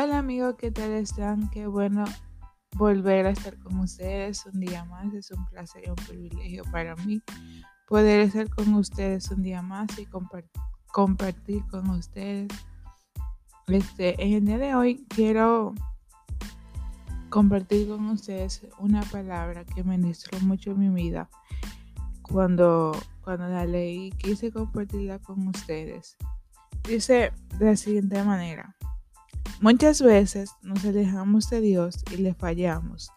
Hola amigos, ¿qué tal están? Qué bueno volver a estar con ustedes un día más. Es un placer y un privilegio para mí poder estar con ustedes un día más y compartir con ustedes. Este, en el día de hoy quiero compartir con ustedes una palabra que me ministró mucho en mi vida cuando, cuando la leí quise compartirla con ustedes. Dice de la siguiente manera. Muchas veces nos alejamos de Dios y le fallamos.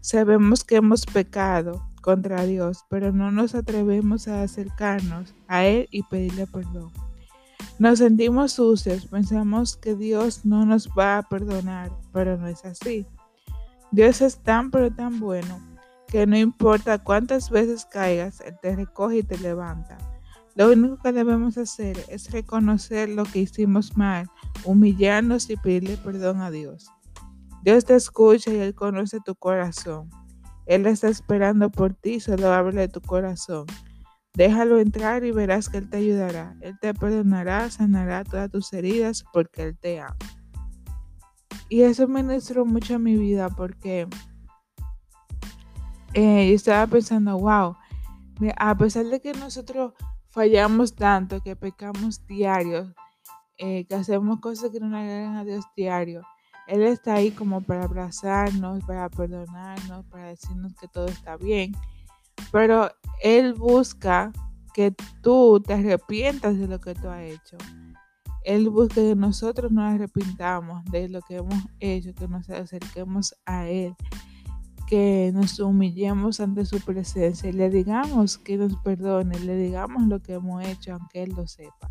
Sabemos que hemos pecado contra Dios, pero no nos atrevemos a acercarnos a Él y pedirle perdón. Nos sentimos sucios, pensamos que Dios no nos va a perdonar, pero no es así. Dios es tan pero tan bueno que no importa cuántas veces caigas, Él te recoge y te levanta. Lo único que debemos hacer es reconocer lo que hicimos mal, humillarnos y pedirle perdón a Dios. Dios te escucha y Él conoce tu corazón. Él está esperando por ti, solo ábrele tu corazón. Déjalo entrar y verás que Él te ayudará. Él te perdonará, sanará todas tus heridas porque Él te ama. Y eso ministró mucho en mi vida porque eh, yo estaba pensando, wow, a pesar de que nosotros fallamos tanto, que pecamos diario, eh, que hacemos cosas que no agradan a Dios diario. Él está ahí como para abrazarnos, para perdonarnos, para decirnos que todo está bien. Pero Él busca que tú te arrepientas de lo que tú has hecho. Él busca que nosotros nos arrepintamos de lo que hemos hecho, que nos acerquemos a Él que nos humillemos ante su presencia y le digamos que nos perdone, le digamos lo que hemos hecho, aunque Él lo sepa.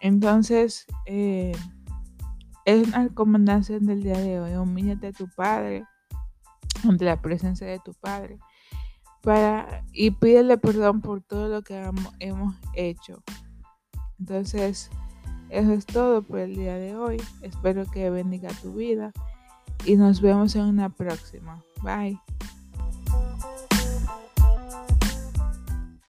Entonces, eh, es una recomendación del día de hoy. Humíllate a tu Padre, ante la presencia de tu Padre, para, y pídele perdón por todo lo que hemos hecho. Entonces, eso es todo por el día de hoy. Espero que bendiga tu vida y nos vemos en una próxima. Bye.